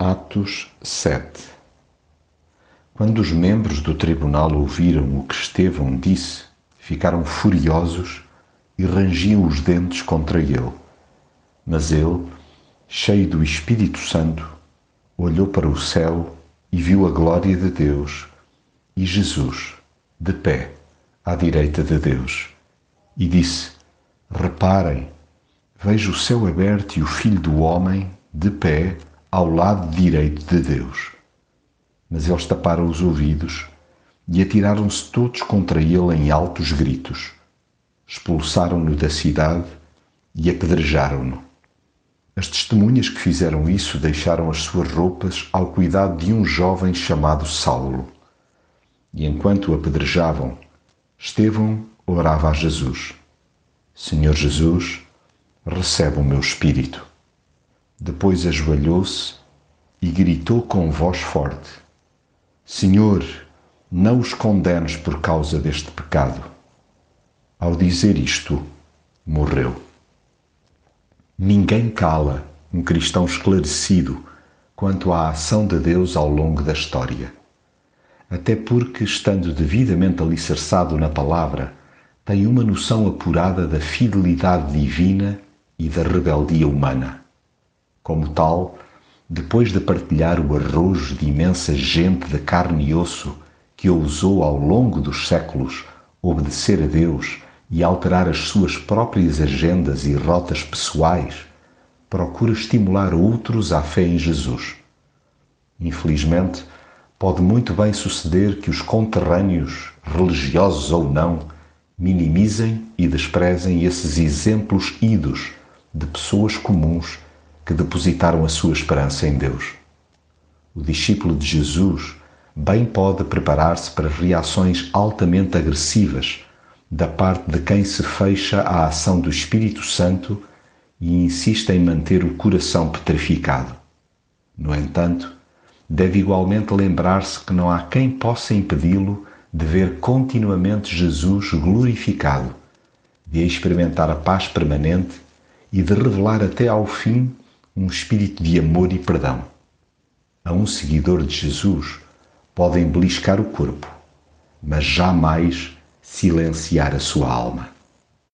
Atos 7 Quando os membros do tribunal ouviram o que Estevão disse, ficaram furiosos e rangiam os dentes contra ele. Mas ele, cheio do Espírito Santo, olhou para o céu e viu a glória de Deus e Jesus, de pé, à direita de Deus, e disse: Reparem, vejo o céu aberto e o Filho do Homem, de pé, ao lado direito de Deus. Mas eles taparam os ouvidos e atiraram-se todos contra ele em altos gritos. Expulsaram-no da cidade e apedrejaram-no. As testemunhas que fizeram isso deixaram as suas roupas ao cuidado de um jovem chamado Saulo. E enquanto o apedrejavam, Estevão orava a Jesus: Senhor Jesus, recebe o meu espírito. Depois ajoelhou-se e gritou com voz forte: Senhor, não os condenes por causa deste pecado. Ao dizer isto, morreu. Ninguém cala um cristão esclarecido quanto à ação de Deus ao longo da história. Até porque, estando devidamente alicerçado na palavra, tem uma noção apurada da fidelidade divina e da rebeldia humana. Como tal, depois de partilhar o arrojo de imensa gente de carne e osso que ousou ao longo dos séculos obedecer a Deus e alterar as suas próprias agendas e rotas pessoais, procura estimular outros à fé em Jesus. Infelizmente, pode muito bem suceder que os conterrâneos, religiosos ou não, minimizem e desprezem esses exemplos idos de pessoas comuns que depositaram a sua esperança em Deus. O discípulo de Jesus bem pode preparar-se para reações altamente agressivas da parte de quem se fecha à ação do Espírito Santo e insiste em manter o coração petrificado. No entanto, deve igualmente lembrar-se que não há quem possa impedi-lo de ver continuamente Jesus glorificado, de experimentar a paz permanente e de revelar até ao fim um espírito de amor e perdão. A um seguidor de Jesus podem beliscar o corpo, mas jamais silenciar a sua alma.